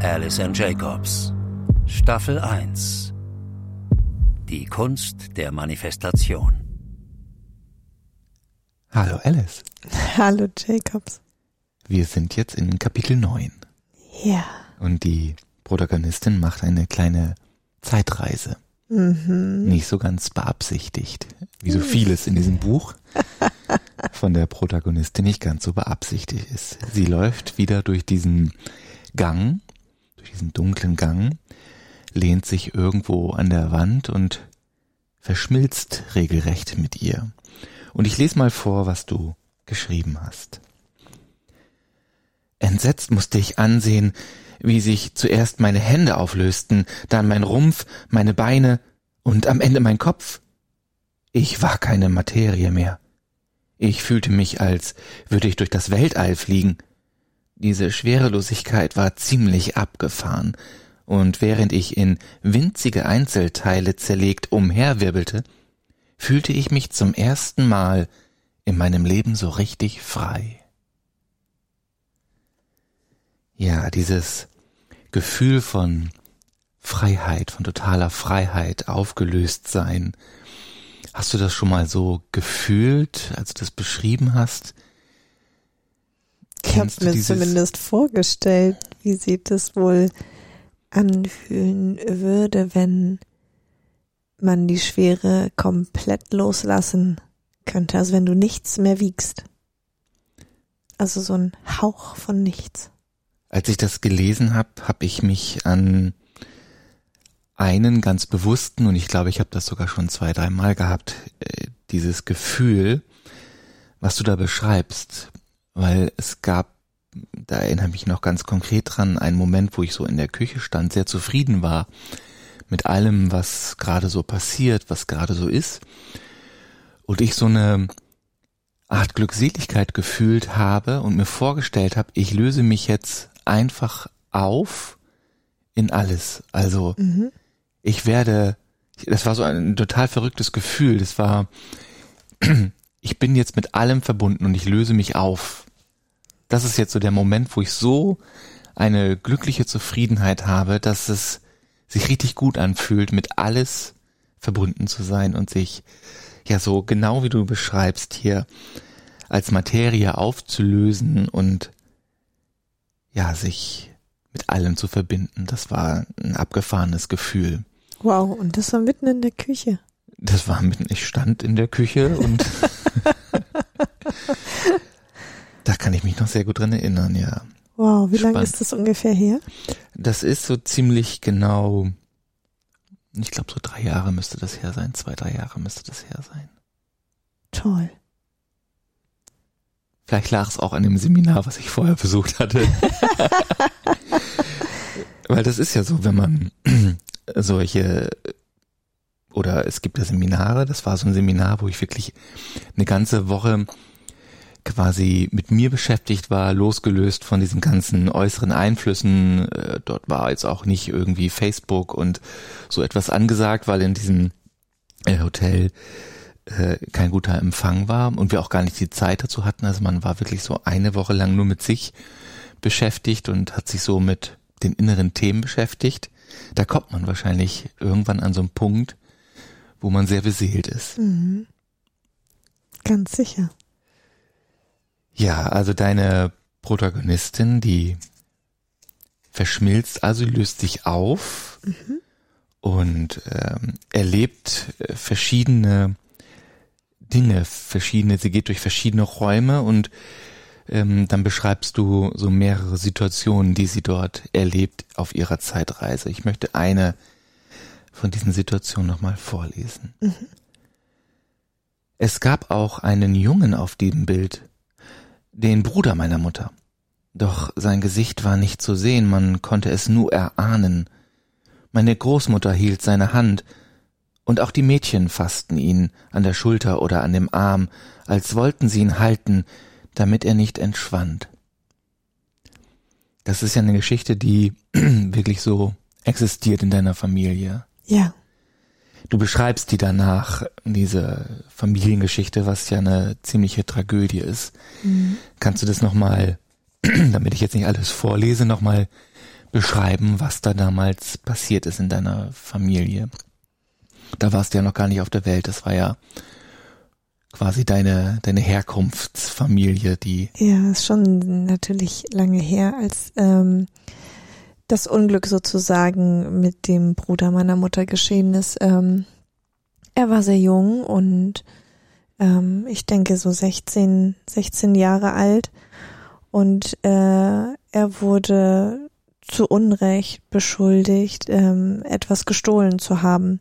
Alice and Jacobs Staffel 1 Die Kunst der Manifestation Hallo Alice. Hallo Jacobs. Wir sind jetzt in Kapitel 9. Ja. Und die Protagonistin macht eine kleine Zeitreise. Mhm. Nicht so ganz beabsichtigt, wie so vieles in diesem Buch von der Protagonistin nicht ganz so beabsichtigt ist. Sie läuft wieder durch diesen Gang, durch diesen dunklen Gang, lehnt sich irgendwo an der Wand und verschmilzt regelrecht mit ihr. Und ich lese mal vor, was du geschrieben hast. Entsetzt musste ich ansehen, wie sich zuerst meine Hände auflösten, dann mein Rumpf, meine Beine und am Ende mein Kopf. Ich war keine Materie mehr. Ich fühlte mich, als würde ich durch das Weltall fliegen. Diese Schwerelosigkeit war ziemlich abgefahren, und während ich in winzige Einzelteile zerlegt umherwirbelte, fühlte ich mich zum ersten Mal in meinem Leben so richtig frei. Ja, dieses Gefühl von Freiheit, von totaler Freiheit, aufgelöst sein. Hast du das schon mal so gefühlt, als du das beschrieben hast? Ich habe mir zumindest vorgestellt, wie sich das wohl anfühlen würde, wenn man die Schwere komplett loslassen könnte, also wenn du nichts mehr wiegst. Also so ein Hauch von nichts. Als ich das gelesen habe, habe ich mich an einen ganz bewussten, und ich glaube, ich habe das sogar schon zwei, dreimal gehabt, äh, dieses Gefühl, was du da beschreibst, weil es gab, da erinnere ich mich noch ganz konkret dran, einen Moment, wo ich so in der Küche stand, sehr zufrieden war mit allem, was gerade so passiert, was gerade so ist, und ich so eine Art Glückseligkeit gefühlt habe und mir vorgestellt habe, ich löse mich jetzt einfach auf in alles. Also mhm. ich werde, das war so ein total verrücktes Gefühl. Das war, ich bin jetzt mit allem verbunden und ich löse mich auf. Das ist jetzt so der Moment, wo ich so eine glückliche Zufriedenheit habe, dass es sich richtig gut anfühlt, mit alles verbunden zu sein und sich ja so genau wie du beschreibst hier als Materie aufzulösen und ja, sich mit allem zu verbinden. Das war ein abgefahrenes Gefühl. Wow, und das war mitten in der Küche. Das war mitten, ich stand in der Küche und da kann ich mich noch sehr gut dran erinnern, ja. Wow, wie lange ist das ungefähr her? Das ist so ziemlich genau, ich glaube so drei Jahre müsste das her sein, zwei, drei Jahre müsste das her sein. Toll. Vielleicht lag es auch an dem Seminar, was ich vorher besucht hatte. Weil das ist ja so, wenn man solche oder es gibt ja Seminare, das war so ein Seminar, wo ich wirklich eine ganze Woche quasi mit mir beschäftigt war, losgelöst von diesen ganzen äußeren Einflüssen. Äh, dort war jetzt auch nicht irgendwie Facebook und so etwas angesagt, weil in diesem äh, Hotel äh, kein guter Empfang war und wir auch gar nicht die Zeit dazu hatten. Also man war wirklich so eine Woche lang nur mit sich beschäftigt und hat sich so mit den inneren Themen beschäftigt. Da kommt man wahrscheinlich irgendwann an so einen Punkt, wo man sehr beseelt ist. Mhm. Ganz sicher. Ja, also deine Protagonistin, die verschmilzt, also löst sich auf mhm. und ähm, erlebt äh, verschiedene Dinge, verschiedene, sie geht durch verschiedene Räume und ähm, dann beschreibst du so mehrere Situationen, die sie dort erlebt auf ihrer Zeitreise. Ich möchte eine von diesen Situationen nochmal vorlesen. Mhm. Es gab auch einen Jungen auf dem Bild, den Bruder meiner Mutter. Doch sein Gesicht war nicht zu sehen, man konnte es nur erahnen. Meine Großmutter hielt seine Hand, und auch die Mädchen fassten ihn an der Schulter oder an dem Arm, als wollten sie ihn halten, damit er nicht entschwand. Das ist ja eine Geschichte, die wirklich so existiert in deiner Familie. Ja. Du beschreibst die danach, diese Familiengeschichte, was ja eine ziemliche Tragödie ist. Mhm. Kannst du das nochmal, damit ich jetzt nicht alles vorlese, nochmal beschreiben, was da damals passiert ist in deiner Familie? Da warst du ja noch gar nicht auf der Welt, das war ja quasi deine, deine Herkunftsfamilie, die. Ja, ist schon natürlich lange her, als ähm, das Unglück sozusagen mit dem Bruder meiner Mutter geschehen ist. Ähm, er war sehr jung und ähm, ich denke so 16, 16 Jahre alt und äh, er wurde zu Unrecht beschuldigt, ähm, etwas gestohlen zu haben.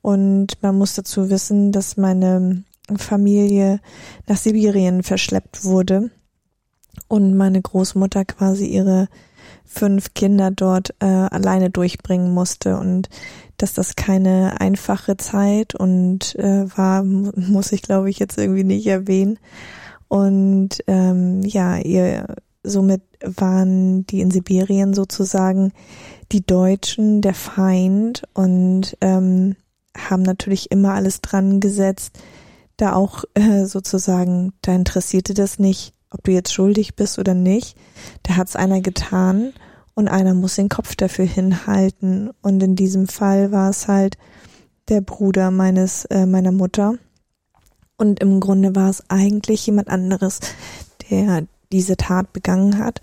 Und man muss dazu wissen, dass meine Familie nach Sibirien verschleppt wurde und meine Großmutter quasi ihre fünf Kinder dort äh, alleine durchbringen musste und dass das keine einfache Zeit und äh, war, muss ich glaube ich jetzt irgendwie nicht erwähnen. Und ähm, ja, ihr somit waren die in Sibirien sozusagen die Deutschen der Feind und ähm, haben natürlich immer alles dran gesetzt, da auch äh, sozusagen, da interessierte das nicht, ob du jetzt schuldig bist oder nicht. Da hat's einer getan und einer muss den Kopf dafür hinhalten. Und in diesem Fall war es halt der Bruder meines äh, meiner Mutter. Und im Grunde war es eigentlich jemand anderes, der diese Tat begangen hat.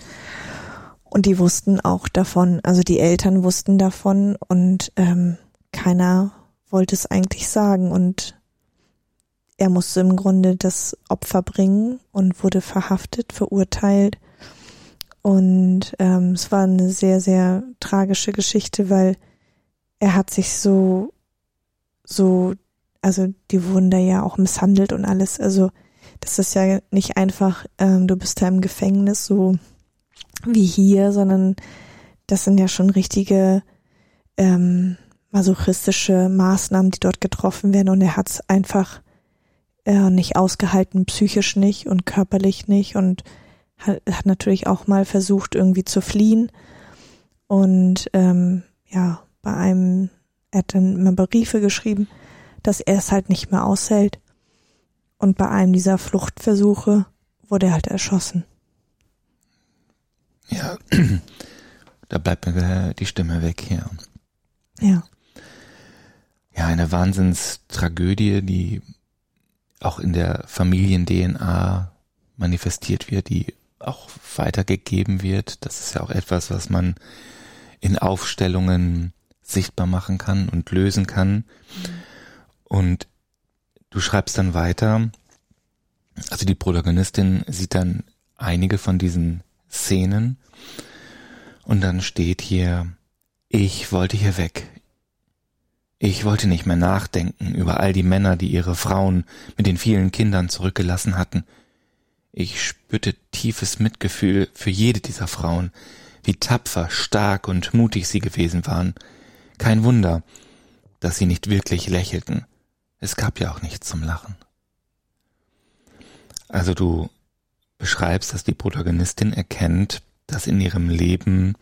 Und die wussten auch davon, also die Eltern wussten davon und ähm, keiner wollte es eigentlich sagen. Und er musste im Grunde das Opfer bringen und wurde verhaftet, verurteilt. Und ähm, es war eine sehr, sehr tragische Geschichte, weil er hat sich so, so, also die wurden da ja auch misshandelt und alles. Also das ist ja nicht einfach, ähm, du bist da im Gefängnis so wie hier, sondern das sind ja schon richtige ähm, masochistische Maßnahmen, die dort getroffen werden. Und er hat es einfach äh, nicht ausgehalten, psychisch nicht und körperlich nicht und hat, hat natürlich auch mal versucht, irgendwie zu fliehen. Und ähm, ja, bei einem, er hat dann immer Briefe geschrieben, dass er es halt nicht mehr aushält. Und bei einem dieser Fluchtversuche wurde er halt erschossen. Ja, da bleibt mir die Stimme weg hier. Ja. Ja, eine Wahnsinnstragödie, die auch in der Familien-DNA manifestiert wird, die auch weitergegeben wird. Das ist ja auch etwas, was man in Aufstellungen sichtbar machen kann und lösen kann. Und du schreibst dann weiter, also die Protagonistin sieht dann einige von diesen Szenen und dann steht hier, ich wollte hier weg. Ich wollte nicht mehr nachdenken über all die Männer, die ihre Frauen mit den vielen Kindern zurückgelassen hatten. Ich spürte tiefes Mitgefühl für jede dieser Frauen, wie tapfer, stark und mutig sie gewesen waren. Kein Wunder, dass sie nicht wirklich lächelten. Es gab ja auch nichts zum Lachen. Also du beschreibst, dass die Protagonistin erkennt, dass in ihrem Leben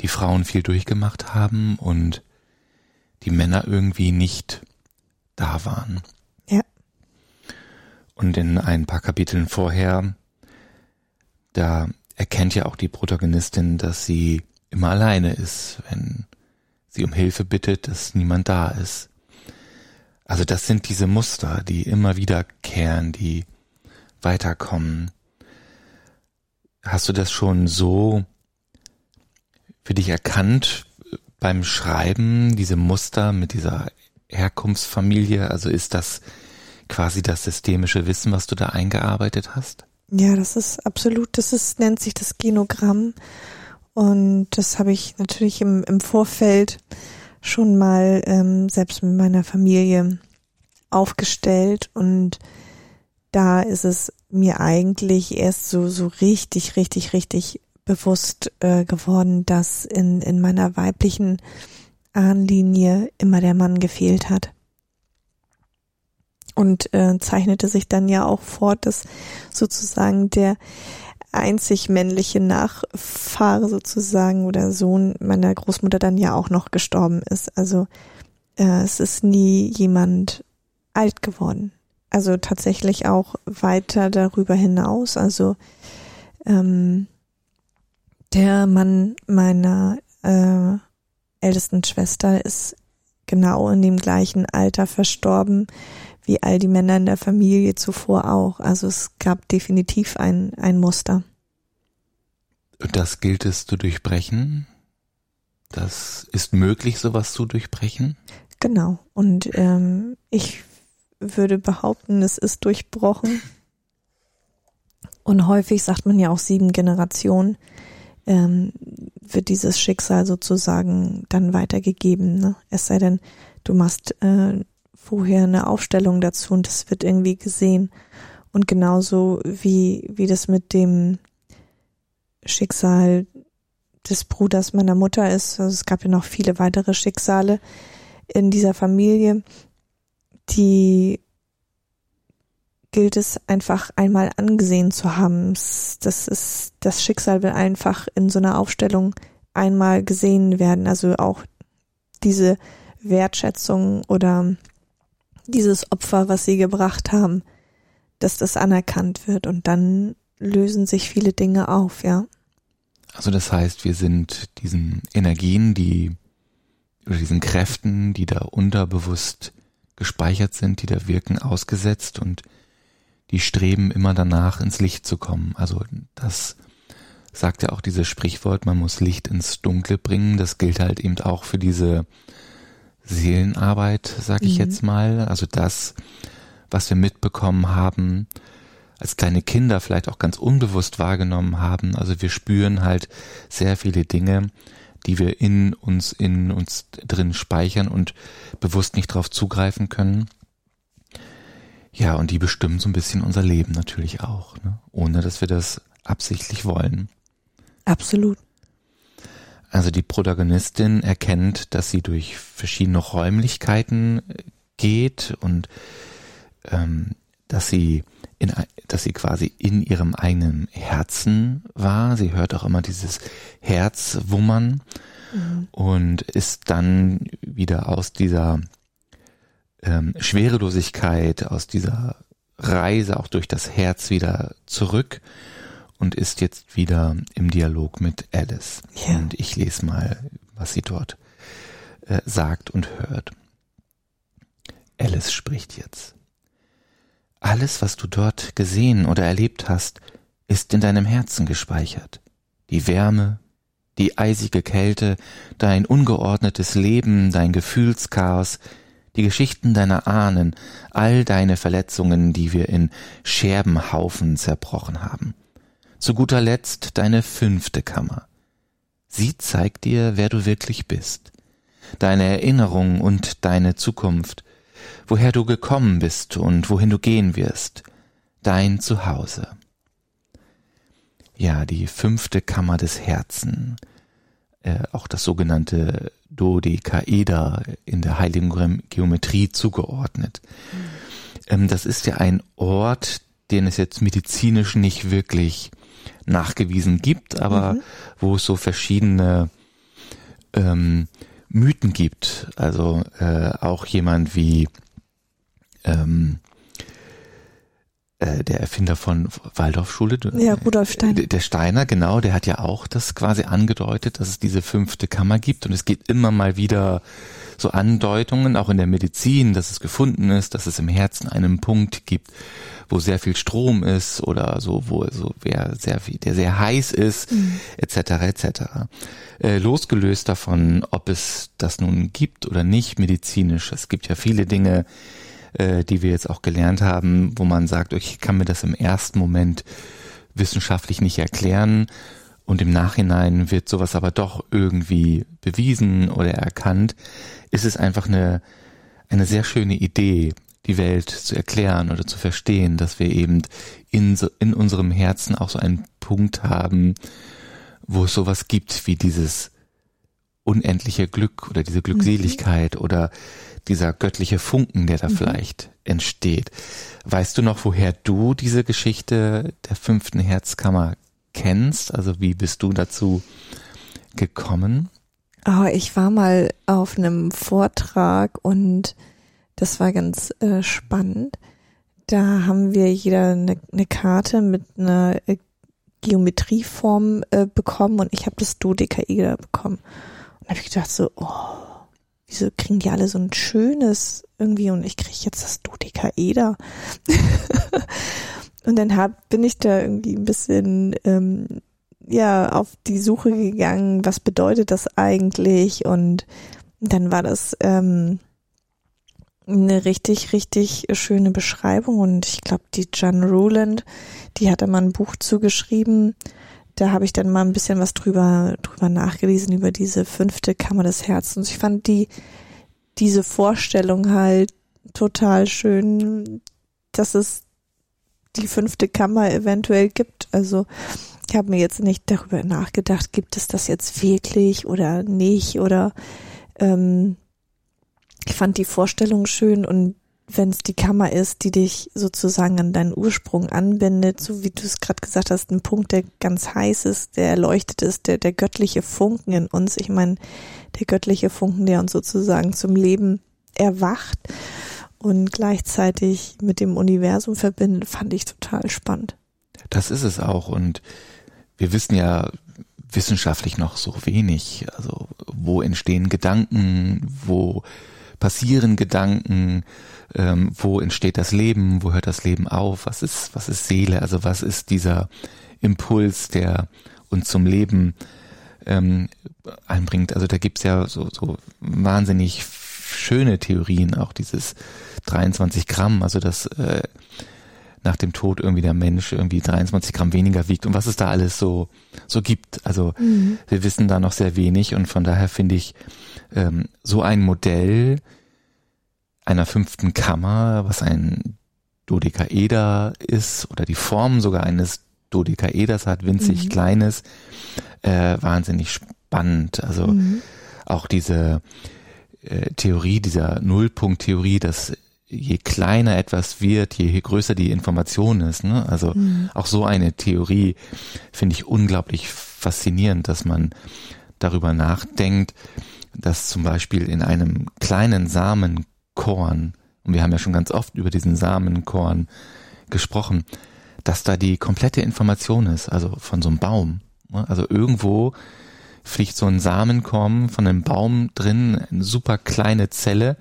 die Frauen viel durchgemacht haben und die Männer irgendwie nicht da waren. Ja. Und in ein paar Kapiteln vorher, da erkennt ja auch die Protagonistin, dass sie immer alleine ist, wenn sie um Hilfe bittet, dass niemand da ist. Also das sind diese Muster, die immer wiederkehren, die weiterkommen. Hast du das schon so für dich erkannt, beim Schreiben diese Muster mit dieser Herkunftsfamilie? Also ist das quasi das systemische Wissen, was du da eingearbeitet hast? Ja, das ist absolut, das ist, nennt sich das Genogramm. Und das habe ich natürlich im, im Vorfeld schon mal ähm, selbst mit meiner Familie aufgestellt und da ist es mir eigentlich erst so so richtig richtig richtig bewusst äh, geworden, dass in, in meiner weiblichen Ahnenlinie immer der Mann gefehlt hat. und äh, zeichnete sich dann ja auch fort, dass sozusagen der einzig männliche Nachfahre sozusagen oder Sohn meiner Großmutter dann ja auch noch gestorben ist. Also äh, es ist nie jemand alt geworden. Also tatsächlich auch weiter darüber hinaus. Also ähm, der Mann meiner äh, ältesten Schwester ist genau in dem gleichen Alter verstorben wie all die Männer in der Familie zuvor auch. Also es gab definitiv ein, ein Muster. Das gilt es zu durchbrechen. Das ist möglich, sowas zu durchbrechen. Genau. Und ähm, ich würde behaupten, es ist durchbrochen. Und häufig sagt man ja auch sieben Generationen ähm, wird dieses Schicksal sozusagen dann weitergegeben. Ne? Es sei denn, du machst äh, vorher eine Aufstellung dazu und das wird irgendwie gesehen. Und genauso wie, wie das mit dem Schicksal des Bruders meiner Mutter ist. Also es gab ja noch viele weitere Schicksale in dieser Familie, die gilt es einfach einmal angesehen zu haben. Das ist, das Schicksal will einfach in so einer Aufstellung einmal gesehen werden. Also auch diese Wertschätzung oder dieses Opfer, was sie gebracht haben, dass das anerkannt wird und dann lösen sich viele Dinge auf, ja. Also das heißt, wir sind diesen Energien, die oder diesen Kräften, die da unterbewusst gespeichert sind, die da wirken, ausgesetzt und die streben immer danach, ins Licht zu kommen. Also das sagt ja auch dieses Sprichwort, man muss Licht ins Dunkle bringen. Das gilt halt eben auch für diese Seelenarbeit, sag ich mhm. jetzt mal. Also das, was wir mitbekommen haben, als kleine Kinder vielleicht auch ganz unbewusst wahrgenommen haben. Also wir spüren halt sehr viele Dinge, die wir in uns, in uns drin speichern und bewusst nicht darauf zugreifen können. Ja, und die bestimmen so ein bisschen unser Leben natürlich auch, ne? ohne dass wir das absichtlich wollen. Absolut. Also die Protagonistin erkennt, dass sie durch verschiedene Räumlichkeiten äh, geht und ähm, dass sie in, dass sie quasi in ihrem eigenen Herzen war. Sie hört auch immer dieses Herz wummern mhm. und ist dann wieder aus dieser ähm, Schwerelosigkeit, aus dieser Reise auch durch das Herz wieder zurück und ist jetzt wieder im Dialog mit Alice. Ja. Und ich lese mal, was sie dort äh, sagt und hört. Alice spricht jetzt. Alles, was du dort gesehen oder erlebt hast, ist in deinem Herzen gespeichert. Die Wärme, die eisige Kälte, dein ungeordnetes Leben, dein Gefühlschaos, die Geschichten deiner Ahnen, all deine Verletzungen, die wir in Scherbenhaufen zerbrochen haben. Zu guter Letzt deine fünfte Kammer. Sie zeigt dir, wer du wirklich bist, deine Erinnerung und deine Zukunft, woher du gekommen bist und wohin du gehen wirst, dein Zuhause. Ja, die fünfte Kammer des Herzen, äh, auch das sogenannte Dodekaeder in der heiligen Geometrie zugeordnet. Mhm. Das ist ja ein Ort, den es jetzt medizinisch nicht wirklich nachgewiesen gibt, aber mhm. wo es so verschiedene ähm, Mythen gibt. Also äh, auch jemand wie ähm, äh, der Erfinder von Waldorfschule. Ja, Rudolf Steiner. Der Steiner, genau, der hat ja auch das quasi angedeutet, dass es diese fünfte Kammer gibt und es geht immer mal wieder so Andeutungen, auch in der Medizin, dass es gefunden ist, dass es im Herzen einen Punkt gibt, wo sehr viel Strom ist oder so, wo so wer sehr viel, der sehr heiß ist, mhm. etc. etc. Äh, losgelöst davon, ob es das nun gibt oder nicht medizinisch. Es gibt ja viele Dinge, äh, die wir jetzt auch gelernt haben, wo man sagt, ich kann mir das im ersten Moment wissenschaftlich nicht erklären und im Nachhinein wird sowas aber doch irgendwie bewiesen oder erkannt, ist es einfach eine, eine sehr schöne Idee, die Welt zu erklären oder zu verstehen, dass wir eben in, so, in unserem Herzen auch so einen Punkt haben, wo es sowas gibt wie dieses unendliche Glück oder diese Glückseligkeit mhm. oder dieser göttliche Funken, der da mhm. vielleicht entsteht. Weißt du noch, woher du diese Geschichte der fünften Herzkammer kennst? Also wie bist du dazu gekommen? Oh, ich war mal auf einem Vortrag und das war ganz äh, spannend. Da haben wir jeder eine, eine Karte mit einer äh, Geometrieform äh, bekommen und ich habe das Dodekaeder bekommen. Und habe ich gedacht so, oh, wieso kriegen die alle so ein schönes irgendwie und ich kriege jetzt das Dodekaeder. und dann hab, bin ich da irgendwie ein bisschen ähm, ja auf die Suche gegangen, was bedeutet das eigentlich und dann war das ähm, eine richtig, richtig schöne Beschreibung und ich glaube, die Jan Rowland, die hat da mal ein Buch zugeschrieben. Da habe ich dann mal ein bisschen was drüber, drüber nachgelesen, über diese fünfte Kammer des Herzens. Ich fand die, diese Vorstellung halt total schön, dass es die fünfte Kammer eventuell gibt. Also ich habe mir jetzt nicht darüber nachgedacht, gibt es das jetzt wirklich oder nicht oder ähm, ich fand die Vorstellung schön und wenn es die Kammer ist, die dich sozusagen an deinen Ursprung anbindet, so wie du es gerade gesagt hast, ein Punkt, der ganz heiß ist, der erleuchtet ist, der, der göttliche Funken in uns. Ich meine, der göttliche Funken, der uns sozusagen zum Leben erwacht und gleichzeitig mit dem Universum verbindet, fand ich total spannend. Das ist es auch und wir wissen ja wissenschaftlich noch so wenig. Also wo entstehen Gedanken, wo passieren Gedanken, ähm, wo entsteht das Leben, wo hört das Leben auf, was ist, was ist Seele, also was ist dieser Impuls, der uns zum Leben ähm, einbringt. Also da gibt's ja so, so wahnsinnig schöne Theorien, auch dieses 23 Gramm, also das äh, nach dem Tod irgendwie der Mensch irgendwie 23 Gramm weniger wiegt und was es da alles so so gibt. Also mhm. wir wissen da noch sehr wenig und von daher finde ich ähm, so ein Modell einer fünften Kammer, was ein Dodekaeder ist oder die Form sogar eines Dodekaeders hat, winzig mhm. kleines, äh, wahnsinnig spannend. Also mhm. auch diese äh, Theorie, dieser Nullpunkt-Theorie, dass je kleiner etwas wird, je größer die Information ist. Ne? Also mhm. auch so eine Theorie finde ich unglaublich faszinierend, dass man darüber nachdenkt, dass zum Beispiel in einem kleinen Samenkorn, und wir haben ja schon ganz oft über diesen Samenkorn gesprochen, dass da die komplette Information ist, also von so einem Baum. Ne? Also irgendwo fliegt so ein Samenkorn von einem Baum drin, eine super kleine Zelle,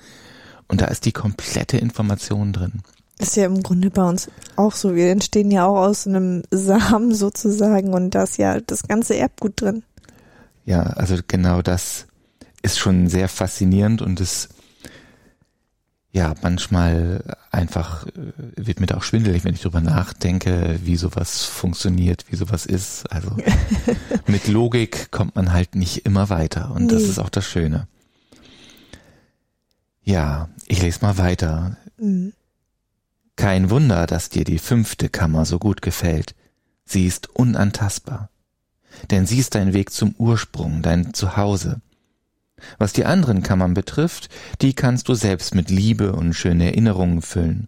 und da ist die komplette Information drin. Ist ja im Grunde bei uns auch so. Wir entstehen ja auch aus einem Samen sozusagen und da ist ja das ganze Erbgut drin. Ja, also genau das ist schon sehr faszinierend und es ja manchmal einfach äh, wird mir da auch schwindelig, wenn ich drüber nachdenke, wie sowas funktioniert, wie sowas ist. Also mit Logik kommt man halt nicht immer weiter und nee. das ist auch das Schöne. Ja, ich lese mal weiter. Mhm. Kein Wunder, dass dir die fünfte Kammer so gut gefällt. Sie ist unantastbar. Denn sie ist dein Weg zum Ursprung, dein Zuhause. Was die anderen Kammern betrifft, die kannst du selbst mit Liebe und schönen Erinnerungen füllen.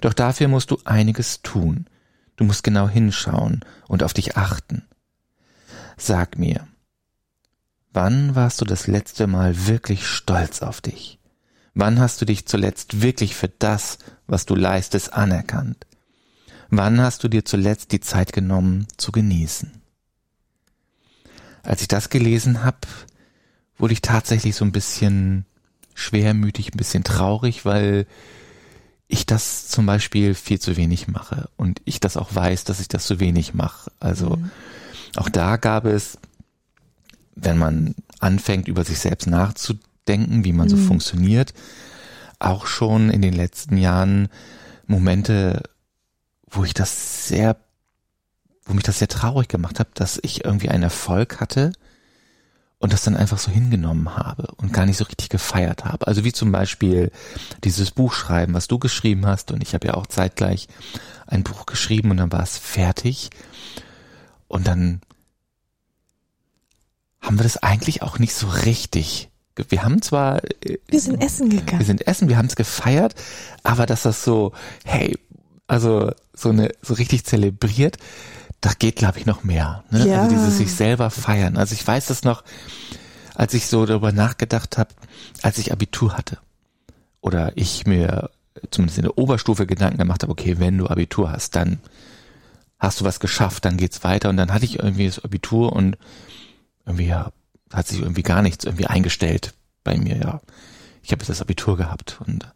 Doch dafür musst du einiges tun. Du musst genau hinschauen und auf dich achten. Sag mir, wann warst du das letzte Mal wirklich stolz auf dich? Wann hast du dich zuletzt wirklich für das, was du leistest, anerkannt? Wann hast du dir zuletzt die Zeit genommen, zu genießen? Als ich das gelesen habe, wurde ich tatsächlich so ein bisschen schwermütig, ein bisschen traurig, weil ich das zum Beispiel viel zu wenig mache und ich das auch weiß, dass ich das zu wenig mache. Also mhm. auch da gab es, wenn man anfängt, über sich selbst nachzudenken, denken, wie man so mhm. funktioniert. Auch schon in den letzten Jahren Momente, wo ich das sehr, wo mich das sehr traurig gemacht hat, dass ich irgendwie einen Erfolg hatte und das dann einfach so hingenommen habe und gar nicht so richtig gefeiert habe. Also wie zum Beispiel dieses Buch schreiben, was du geschrieben hast und ich habe ja auch zeitgleich ein Buch geschrieben und dann war es fertig und dann haben wir das eigentlich auch nicht so richtig. Wir haben zwar. Äh, wir sind essen gegangen. Wir sind essen, wir haben es gefeiert, aber dass das so, hey, also so eine, so richtig zelebriert, da geht, glaube ich, noch mehr. Ne? Ja. Also dieses sich selber feiern. Also ich weiß das noch, als ich so darüber nachgedacht habe, als ich Abitur hatte. Oder ich mir zumindest in der Oberstufe Gedanken gemacht habe, okay, wenn du Abitur hast, dann hast du was geschafft, dann geht's weiter. Und dann hatte ich irgendwie das Abitur und irgendwie ja, hat sich irgendwie gar nichts irgendwie eingestellt bei mir, ja. Ich habe jetzt das Abitur gehabt und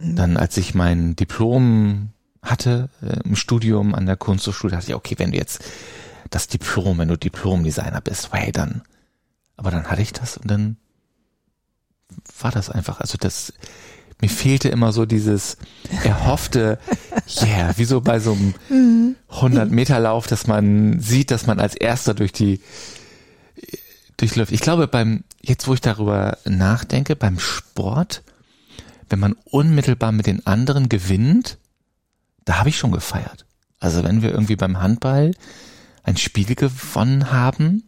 mhm. dann, als ich mein Diplom hatte äh, im Studium an der Kunsthochschule, dachte ich, okay, wenn du jetzt das Diplom, wenn du Diplomdesigner bist, hey, dann, aber dann hatte ich das und dann war das einfach, also das, mir fehlte immer so dieses erhoffte, yeah, wie so bei so einem 100 Meter Lauf, dass man sieht, dass man als erster durch die durchläuft. Ich glaube, beim jetzt, wo ich darüber nachdenke, beim Sport, wenn man unmittelbar mit den anderen gewinnt, da habe ich schon gefeiert. Also wenn wir irgendwie beim Handball ein Spiel gewonnen haben,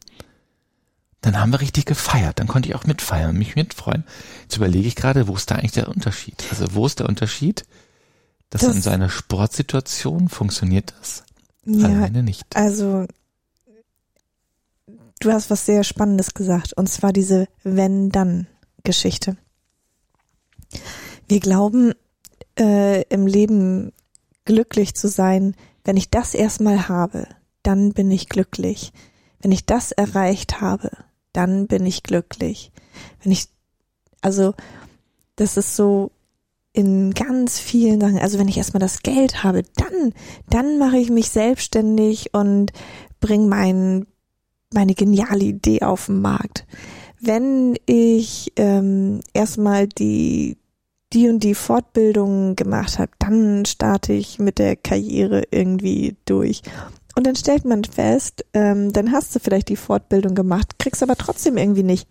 dann haben wir richtig gefeiert. Dann konnte ich auch mitfeiern, mich mitfreuen. Jetzt überlege ich gerade, wo ist da eigentlich der Unterschied? Also wo ist der Unterschied, dass das, in seiner Sportsituation funktioniert das? Ja, alleine nicht. Also du hast was sehr Spannendes gesagt, und zwar diese Wenn-Dann-Geschichte. Wir glauben, äh, im Leben glücklich zu sein, wenn ich das erstmal habe, dann bin ich glücklich. Wenn ich das erreicht habe, dann bin ich glücklich. Wenn ich, also, das ist so in ganz vielen Sachen, also wenn ich erstmal das Geld habe, dann, dann mache ich mich selbstständig und bringe mein, meine geniale Idee auf den Markt. Wenn ich ähm, erstmal die die und die Fortbildung gemacht habe, dann starte ich mit der Karriere irgendwie durch. Und dann stellt man fest, ähm, dann hast du vielleicht die Fortbildung gemacht, kriegst aber trotzdem irgendwie nicht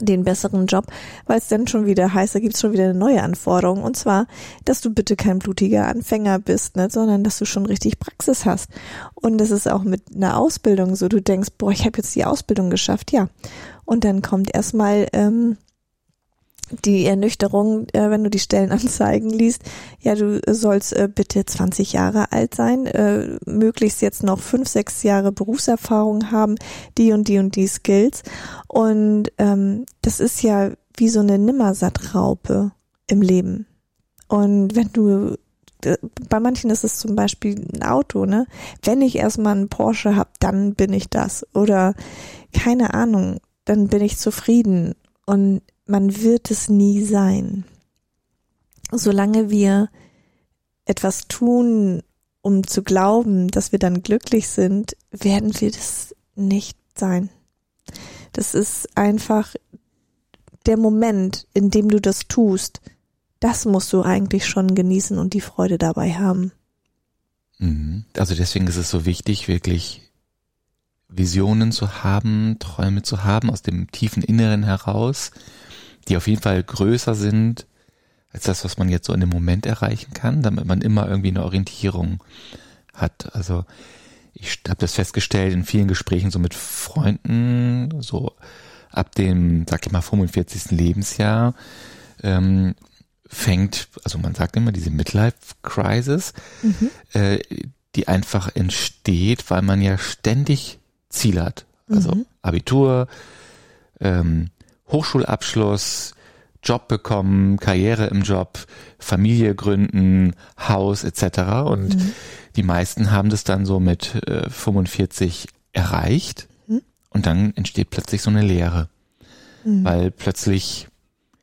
den besseren Job, weil es dann schon wieder heißt, da gibt's schon wieder eine neue Anforderung. Und zwar, dass du bitte kein blutiger Anfänger bist, ne, sondern dass du schon richtig Praxis hast. Und das ist auch mit einer Ausbildung so. Du denkst, boah, ich habe jetzt die Ausbildung geschafft, ja. Und dann kommt erstmal ähm, die Ernüchterung, äh, wenn du die Stellenanzeigen liest, ja, du sollst äh, bitte 20 Jahre alt sein, äh, möglichst jetzt noch fünf, sechs Jahre Berufserfahrung haben, die und die und die Skills. Und ähm, das ist ja wie so eine Nimmersattraupe im Leben. Und wenn du bei manchen ist es zum Beispiel ein Auto, ne? Wenn ich erstmal einen Porsche hab, dann bin ich das. Oder keine Ahnung, dann bin ich zufrieden. Und man wird es nie sein. Solange wir etwas tun, um zu glauben, dass wir dann glücklich sind, werden wir das nicht sein. Das ist einfach der Moment, in dem du das tust. Das musst du eigentlich schon genießen und die Freude dabei haben. Mhm. Also deswegen ist es so wichtig, wirklich Visionen zu haben, Träume zu haben aus dem tiefen Inneren heraus, die auf jeden Fall größer sind als das, was man jetzt so in dem Moment erreichen kann, damit man immer irgendwie eine Orientierung hat. Also ich habe das festgestellt in vielen Gesprächen so mit Freunden, so ab dem, sag ich mal, 45. Lebensjahr ähm, fängt, also man sagt immer diese Midlife-Crisis, mhm. äh, die einfach entsteht, weil man ja ständig Ziel hat. Also mhm. Abitur, ähm, Hochschulabschluss, Job bekommen, Karriere im Job, Familie gründen, Haus etc. Und mhm. die meisten haben das dann so mit äh, 45 erreicht mhm. und dann entsteht plötzlich so eine Leere, mhm. weil plötzlich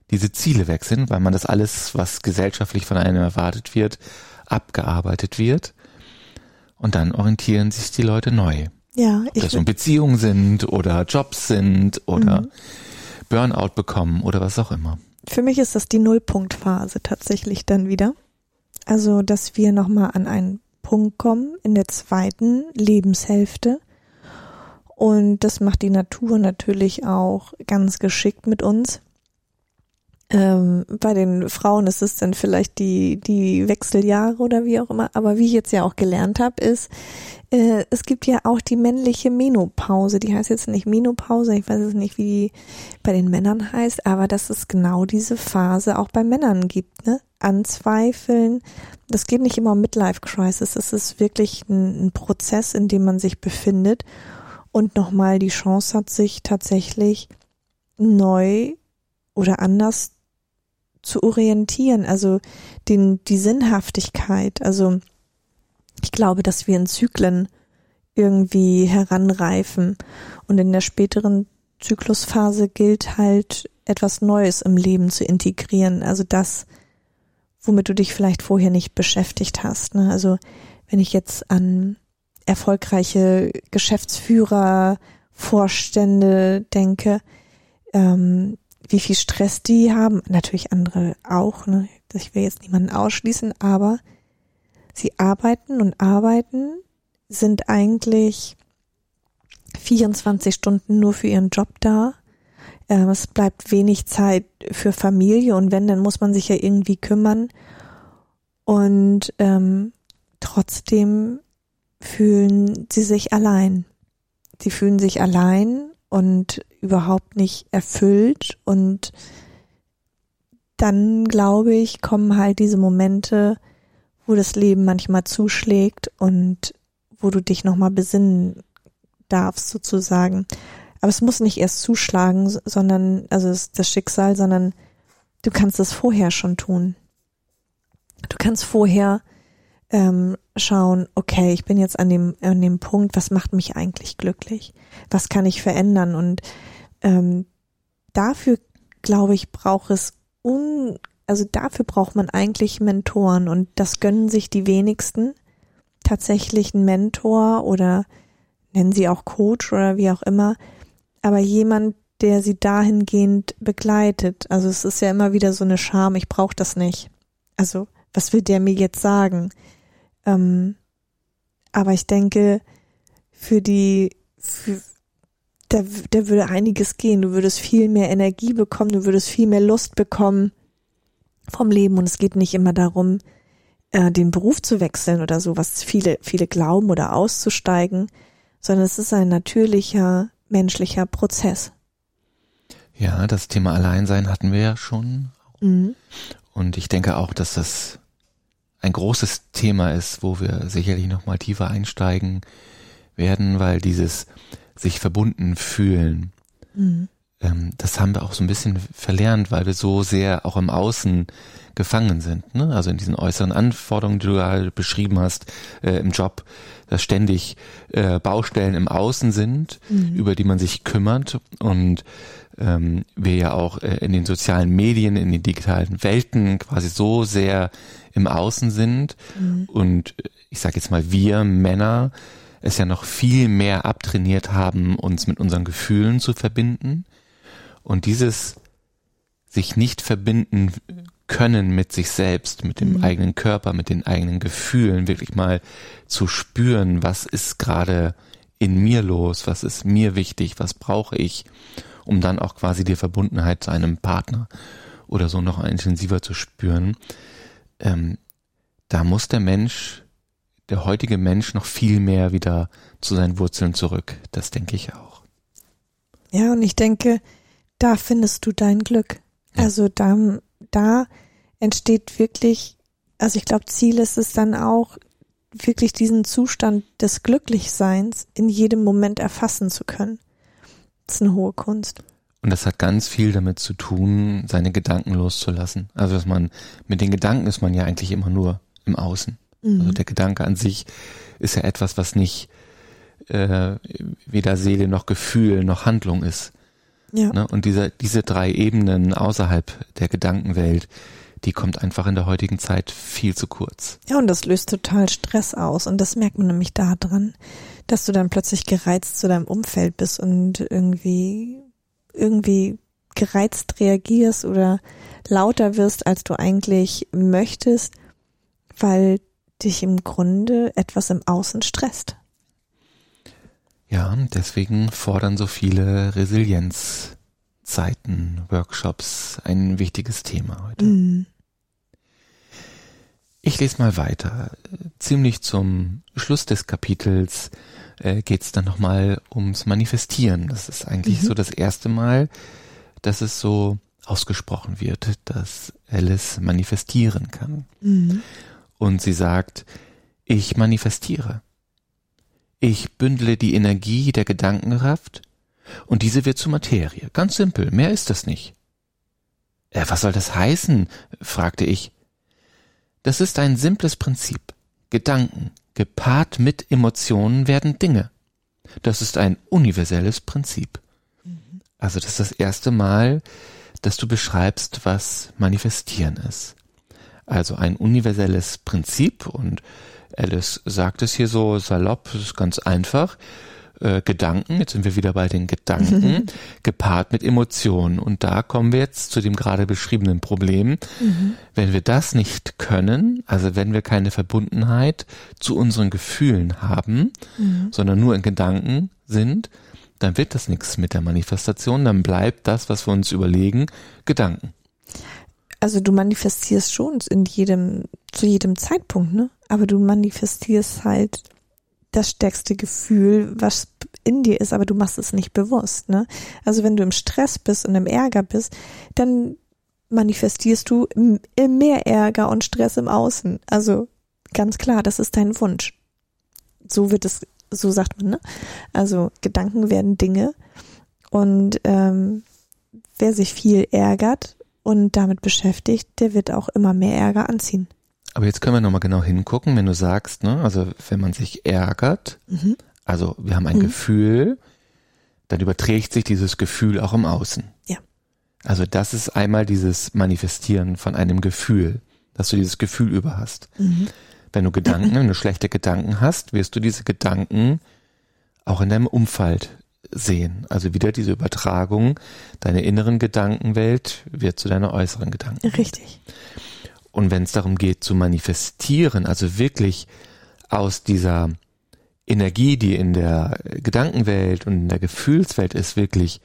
diese Ziele weg sind, weil man das alles, was gesellschaftlich von einem erwartet wird, abgearbeitet wird und dann orientieren sich die Leute neu. Ja, Ob das so Beziehungen sind oder Jobs sind oder mhm. Burnout bekommen oder was auch immer. Für mich ist das die Nullpunktphase tatsächlich dann wieder. Also, dass wir nochmal an einen Punkt kommen in der zweiten Lebenshälfte. Und das macht die Natur natürlich auch ganz geschickt mit uns. Ähm, bei den Frauen ist es dann vielleicht die, die Wechseljahre oder wie auch immer. Aber wie ich jetzt ja auch gelernt habe, ist, äh, es gibt ja auch die männliche Menopause. Die heißt jetzt nicht Menopause, ich weiß es nicht, wie die bei den Männern heißt, aber dass es genau diese Phase auch bei Männern gibt, ne? Anzweifeln. Das geht nicht immer um Midlife Crisis. Es ist wirklich ein, ein Prozess, in dem man sich befindet und nochmal die Chance hat, sich tatsächlich neu oder anders zu orientieren, also den, die Sinnhaftigkeit. Also ich glaube, dass wir in Zyklen irgendwie heranreifen und in der späteren Zyklusphase gilt halt etwas Neues im Leben zu integrieren. Also das, womit du dich vielleicht vorher nicht beschäftigt hast. Ne? Also wenn ich jetzt an erfolgreiche Geschäftsführer, Vorstände denke, ähm, wie viel Stress die haben. Natürlich andere auch, ne? Ich will jetzt niemanden ausschließen, aber sie arbeiten und arbeiten, sind eigentlich 24 Stunden nur für ihren Job da. Ähm, es bleibt wenig Zeit für Familie und wenn, dann muss man sich ja irgendwie kümmern. Und ähm, trotzdem fühlen sie sich allein. Sie fühlen sich allein und überhaupt nicht erfüllt und dann glaube ich, kommen halt diese Momente, wo das Leben manchmal zuschlägt und wo du dich nochmal besinnen darfst sozusagen. Aber es muss nicht erst zuschlagen, sondern, also das Schicksal, sondern du kannst es vorher schon tun. Du kannst vorher ähm, schauen, okay, ich bin jetzt an dem, an dem Punkt, was macht mich eigentlich glücklich? Was kann ich verändern? Und ähm, dafür, glaube ich, braucht es un, also dafür braucht man eigentlich Mentoren und das gönnen sich die wenigsten. Tatsächlich ein Mentor oder nennen sie auch Coach oder wie auch immer, aber jemand, der sie dahingehend begleitet. Also es ist ja immer wieder so eine Scham, ich brauche das nicht. Also was will der mir jetzt sagen? Ähm, aber ich denke, für die, für, da, da würde einiges gehen. Du würdest viel mehr Energie bekommen, du würdest viel mehr Lust bekommen vom Leben. Und es geht nicht immer darum, äh, den Beruf zu wechseln oder so, was viele, viele glauben oder auszusteigen, sondern es ist ein natürlicher menschlicher Prozess. Ja, das Thema Alleinsein hatten wir ja schon. Mhm. Und ich denke auch, dass das ein großes Thema ist, wo wir sicherlich noch mal tiefer einsteigen werden, weil dieses sich verbunden fühlen, mhm. ähm, das haben wir auch so ein bisschen verlernt, weil wir so sehr auch im Außen gefangen sind. Ne? Also in diesen äußeren Anforderungen, die du gerade beschrieben hast, äh, im Job, dass ständig äh, Baustellen im Außen sind, mhm. über die man sich kümmert und ähm, wir ja auch äh, in den sozialen Medien, in den digitalen Welten quasi so sehr im Außen sind mhm. und äh, ich sage jetzt mal wir Männer es ja noch viel mehr abtrainiert haben, uns mit unseren Gefühlen zu verbinden und dieses sich nicht verbinden können mit sich selbst, mit dem mhm. eigenen Körper, mit den eigenen Gefühlen, wirklich mal zu spüren, was ist gerade in mir los, was ist mir wichtig, was brauche ich, um dann auch quasi die Verbundenheit zu einem Partner oder so noch intensiver zu spüren ähm, da muss der Mensch, der heutige Mensch noch viel mehr wieder zu seinen Wurzeln zurück. Das denke ich auch. Ja, und ich denke, da findest du dein Glück. Ja. Also da, da entsteht wirklich, also ich glaube, Ziel ist es dann auch, wirklich diesen Zustand des Glücklichseins in jedem Moment erfassen zu können. Das ist eine hohe Kunst. Und das hat ganz viel damit zu tun, seine Gedanken loszulassen. Also dass man mit den Gedanken ist man ja eigentlich immer nur im Außen. Mhm. Also der Gedanke an sich ist ja etwas, was nicht äh, weder Seele noch Gefühl noch Handlung ist. Ja. Ne? Und diese, diese drei Ebenen außerhalb der Gedankenwelt, die kommt einfach in der heutigen Zeit viel zu kurz. Ja, und das löst total Stress aus. Und das merkt man nämlich daran, dass du dann plötzlich gereizt zu deinem Umfeld bist und irgendwie irgendwie gereizt reagierst oder lauter wirst, als du eigentlich möchtest, weil dich im Grunde etwas im Außen stresst. Ja, deswegen fordern so viele Resilienzziele Zeiten, Workshops ein wichtiges Thema heute. Mhm. Ich lese mal weiter. Ziemlich zum Schluss des Kapitels äh, geht es dann nochmal ums Manifestieren. Das ist eigentlich mhm. so das erste Mal, dass es so ausgesprochen wird, dass Alice manifestieren kann. Mhm. Und sie sagt, ich manifestiere. Ich bündle die Energie der Gedankenkraft und diese wird zur Materie. Ganz simpel, mehr ist das nicht. Äh, was soll das heißen? fragte ich. Das ist ein simples Prinzip. Gedanken, gepaart mit Emotionen werden Dinge. Das ist ein universelles Prinzip. Mhm. Also das ist das erste Mal, dass du beschreibst, was manifestieren ist. Also ein universelles Prinzip und Alice sagt es hier so salopp, es ist ganz einfach. Äh, Gedanken, jetzt sind wir wieder bei den Gedanken, gepaart mit Emotionen. Und da kommen wir jetzt zu dem gerade beschriebenen Problem. Mhm. Wenn wir das nicht können, also wenn wir keine Verbundenheit zu unseren Gefühlen haben, mhm. sondern nur in Gedanken sind, dann wird das nichts mit der Manifestation, dann bleibt das, was wir uns überlegen, Gedanken. Also du manifestierst schon in jedem, zu jedem Zeitpunkt, ne? Aber du manifestierst halt das stärkste Gefühl, was in dir ist, aber du machst es nicht bewusst, ne? Also wenn du im Stress bist und im Ärger bist, dann manifestierst du mehr Ärger und Stress im Außen. Also ganz klar, das ist dein Wunsch. So wird es, so sagt man, ne? Also Gedanken werden Dinge und ähm, wer sich viel ärgert, und damit beschäftigt, der wird auch immer mehr Ärger anziehen. Aber jetzt können wir nochmal genau hingucken, wenn du sagst, ne, also wenn man sich ärgert, mhm. also wir haben ein mhm. Gefühl, dann überträgt sich dieses Gefühl auch im Außen. Ja. Also das ist einmal dieses Manifestieren von einem Gefühl, dass du dieses Gefühl über hast. Mhm. Wenn du Gedanken, wenn du schlechte Gedanken hast, wirst du diese Gedanken auch in deinem Umfeld sehen. Also wieder diese Übertragung, deine inneren Gedankenwelt wird zu deiner äußeren Gedankenwelt. Richtig. Und wenn es darum geht zu manifestieren, also wirklich aus dieser Energie, die in der Gedankenwelt und in der Gefühlswelt ist, wirklich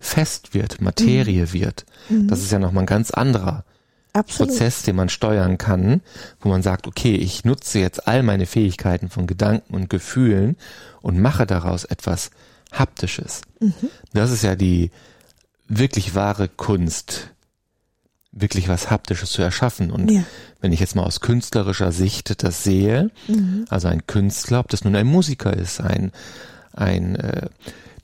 fest wird, Materie mhm. wird. Mhm. Das ist ja nochmal ein ganz anderer Absolut. Prozess, den man steuern kann, wo man sagt, okay, ich nutze jetzt all meine Fähigkeiten von Gedanken und Gefühlen und mache daraus etwas Haptisches. Mhm. Das ist ja die wirklich wahre Kunst, wirklich was Haptisches zu erschaffen. Und ja. wenn ich jetzt mal aus künstlerischer Sicht das sehe, mhm. also ein Künstler, ob das nun ein Musiker ist, ein, ein äh,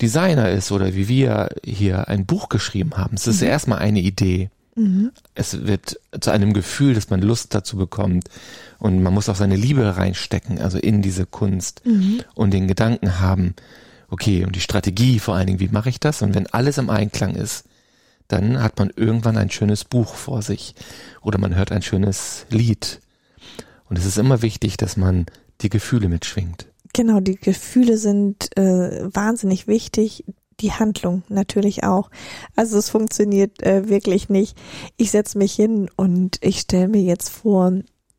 Designer ist oder wie wir hier ein Buch geschrieben haben, es ist mhm. erstmal eine Idee. Mhm. Es wird zu einem Gefühl, dass man Lust dazu bekommt und man muss auch seine Liebe reinstecken, also in diese Kunst mhm. und den Gedanken haben, okay, und die Strategie vor allen Dingen, wie mache ich das? Und wenn alles im Einklang ist, dann hat man irgendwann ein schönes Buch vor sich oder man hört ein schönes Lied. Und es ist immer wichtig, dass man die Gefühle mitschwingt. Genau, die Gefühle sind äh, wahnsinnig wichtig. Die Handlung natürlich auch. Also es funktioniert äh, wirklich nicht. Ich setze mich hin und ich stelle mir jetzt vor,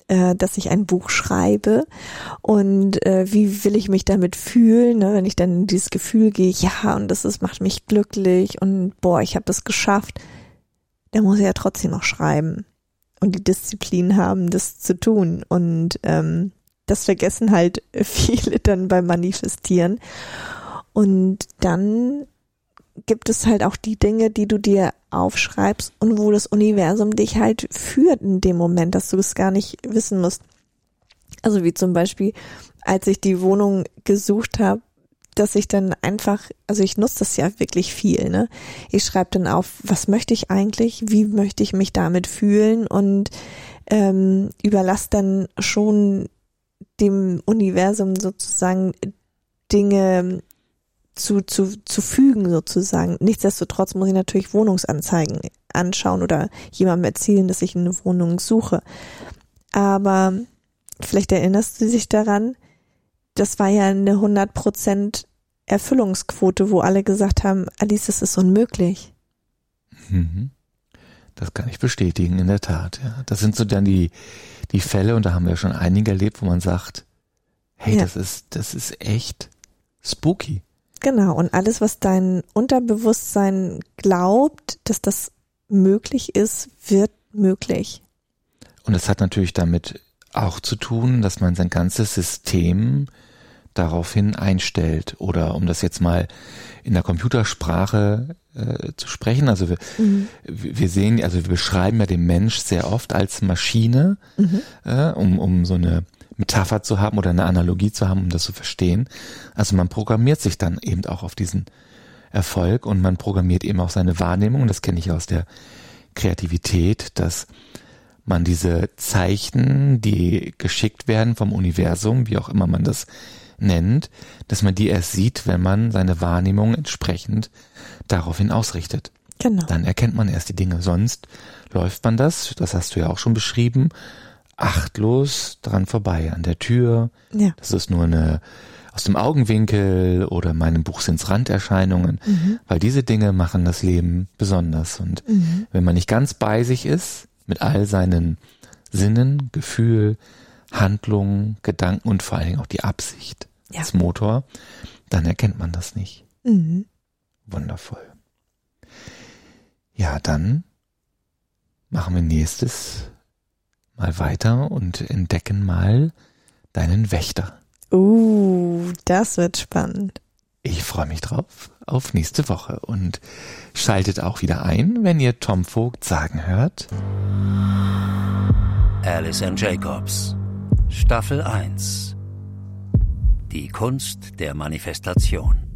äh, dass ich ein Buch schreibe und äh, wie will ich mich damit fühlen, ne, wenn ich dann in dieses Gefühl gehe, ja, und das ist, macht mich glücklich und boah, ich habe das geschafft, dann muss ich ja trotzdem noch schreiben und die Disziplin haben, das zu tun. Und ähm, das vergessen halt viele dann beim Manifestieren. Und dann gibt es halt auch die Dinge, die du dir aufschreibst und wo das Universum dich halt führt in dem Moment, dass du es gar nicht wissen musst. Also wie zum Beispiel, als ich die Wohnung gesucht habe, dass ich dann einfach, also ich nutze das ja wirklich viel, ne? Ich schreibe dann auf, was möchte ich eigentlich, wie möchte ich mich damit fühlen und ähm, überlasse dann schon dem Universum sozusagen Dinge zu, zu, zu fügen sozusagen. Nichtsdestotrotz muss ich natürlich Wohnungsanzeigen anschauen oder jemandem erzählen, dass ich eine Wohnung suche. Aber vielleicht erinnerst du dich daran, das war ja eine 100% Erfüllungsquote, wo alle gesagt haben, Alice, das ist unmöglich. Mhm. Das kann ich bestätigen, in der Tat. Ja. Das sind so dann die, die Fälle, und da haben wir schon einige erlebt, wo man sagt, hey, ja. das ist, das ist echt spooky. Genau, und alles, was dein Unterbewusstsein glaubt, dass das möglich ist, wird möglich. Und es hat natürlich damit auch zu tun, dass man sein ganzes System daraufhin einstellt. Oder um das jetzt mal in der Computersprache äh, zu sprechen, also wir, mhm. wir sehen, also wir beschreiben ja den Mensch sehr oft als Maschine, mhm. äh, um, um so eine Metapher zu haben oder eine Analogie zu haben, um das zu verstehen. Also man programmiert sich dann eben auch auf diesen Erfolg und man programmiert eben auch seine Wahrnehmung. Das kenne ich aus der Kreativität, dass man diese Zeichen, die geschickt werden vom Universum, wie auch immer man das nennt, dass man die erst sieht, wenn man seine Wahrnehmung entsprechend daraufhin ausrichtet. Genau. Dann erkennt man erst die Dinge. Sonst läuft man das, das hast du ja auch schon beschrieben, achtlos dran vorbei an der Tür. Ja. Das ist nur eine aus dem Augenwinkel oder in meinem Buch sind's Randerscheinungen, mhm. weil diese Dinge machen das Leben besonders. Und mhm. wenn man nicht ganz bei sich ist, mit all seinen Sinnen, Gefühl, Handlungen, Gedanken und vor allen Dingen auch die Absicht ja. als Motor, dann erkennt man das nicht. Mhm. Wundervoll. Ja, dann machen wir nächstes mal weiter und entdecken mal deinen Wächter. Uh, das wird spannend. Ich freue mich drauf auf nächste Woche und schaltet auch wieder ein, wenn ihr Tom Vogt sagen hört. Alice and Jacobs, Staffel 1. Die Kunst der Manifestation.